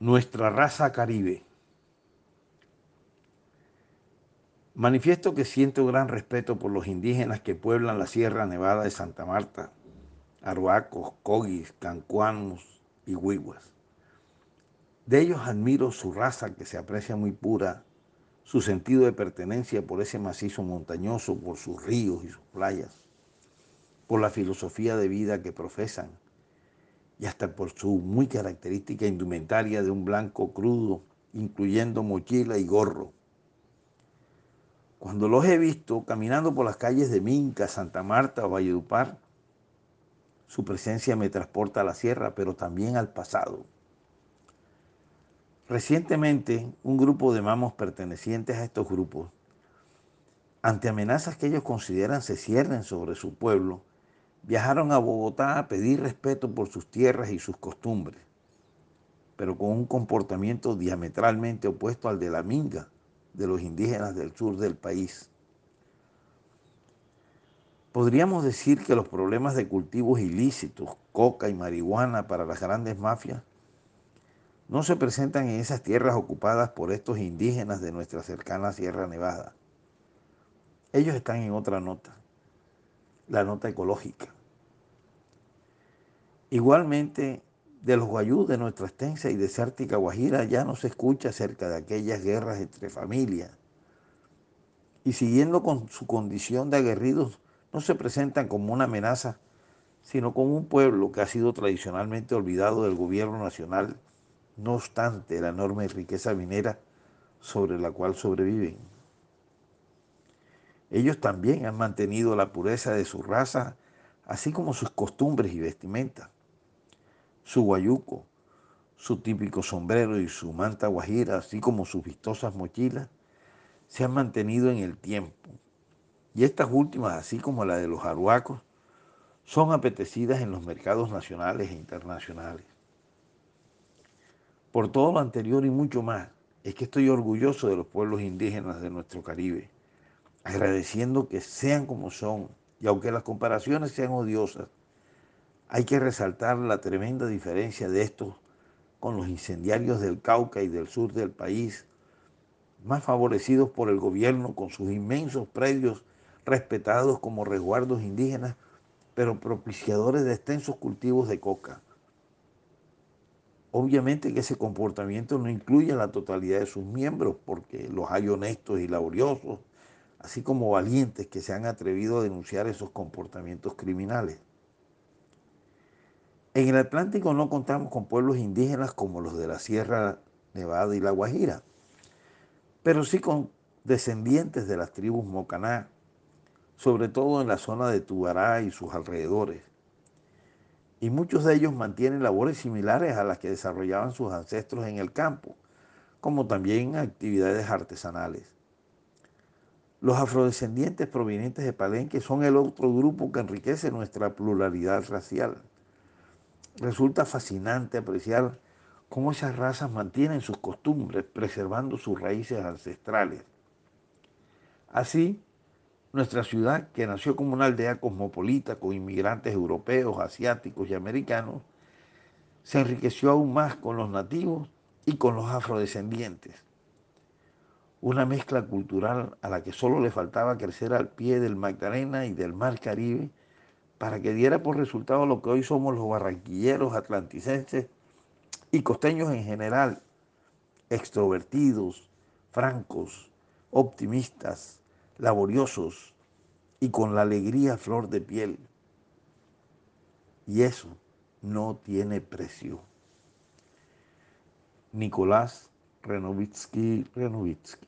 Nuestra raza caribe. Manifiesto que siento gran respeto por los indígenas que pueblan la Sierra Nevada de Santa Marta, Aruacos, Cogis, Cancuanos y Huiguas. De ellos admiro su raza que se aprecia muy pura, su sentido de pertenencia por ese macizo montañoso, por sus ríos y sus playas, por la filosofía de vida que profesan y hasta por su muy característica indumentaria de un blanco crudo, incluyendo mochila y gorro cuando los he visto caminando por las calles de Minca, Santa Marta o Valledupar, su presencia me transporta a la sierra, pero también al pasado. Recientemente, un grupo de mamos pertenecientes a estos grupos, ante amenazas que ellos consideran se ciernen sobre su pueblo, viajaron a Bogotá a pedir respeto por sus tierras y sus costumbres, pero con un comportamiento diametralmente opuesto al de la Minga, de los indígenas del sur del país. Podríamos decir que los problemas de cultivos ilícitos, coca y marihuana para las grandes mafias, no se presentan en esas tierras ocupadas por estos indígenas de nuestra cercana Sierra Nevada. Ellos están en otra nota, la nota ecológica. Igualmente, de los guayú de nuestra extensa y desértica Guajira ya no se escucha acerca de aquellas guerras entre familias. Y siguiendo con su condición de aguerridos, no se presentan como una amenaza, sino como un pueblo que ha sido tradicionalmente olvidado del gobierno nacional, no obstante la enorme riqueza minera sobre la cual sobreviven. Ellos también han mantenido la pureza de su raza, así como sus costumbres y vestimentas su guayuco, su típico sombrero y su manta guajira, así como sus vistosas mochilas, se han mantenido en el tiempo. Y estas últimas, así como la de los aruacos, son apetecidas en los mercados nacionales e internacionales. Por todo lo anterior y mucho más, es que estoy orgulloso de los pueblos indígenas de nuestro Caribe, agradeciendo que sean como son, y aunque las comparaciones sean odiosas, hay que resaltar la tremenda diferencia de estos con los incendiarios del Cauca y del sur del país, más favorecidos por el gobierno con sus inmensos predios respetados como resguardos indígenas, pero propiciadores de extensos cultivos de coca. Obviamente que ese comportamiento no incluye a la totalidad de sus miembros, porque los hay honestos y laboriosos, así como valientes que se han atrevido a denunciar esos comportamientos criminales. En el Atlántico no contamos con pueblos indígenas como los de la Sierra Nevada y la Guajira, pero sí con descendientes de las tribus Mocaná, sobre todo en la zona de Tubará y sus alrededores. Y muchos de ellos mantienen labores similares a las que desarrollaban sus ancestros en el campo, como también actividades artesanales. Los afrodescendientes provenientes de Palenque son el otro grupo que enriquece nuestra pluralidad racial resulta fascinante apreciar cómo esas razas mantienen sus costumbres, preservando sus raíces ancestrales. Así, nuestra ciudad, que nació como una aldea cosmopolita con inmigrantes europeos, asiáticos y americanos, se enriqueció aún más con los nativos y con los afrodescendientes. Una mezcla cultural a la que solo le faltaba crecer al pie del Magdalena y del Mar Caribe para que diera por resultado lo que hoy somos los barranquilleros, atlanticenses y costeños en general, extrovertidos, francos, optimistas, laboriosos y con la alegría flor de piel. Y eso no tiene precio. Nicolás Renovitsky Renovitsky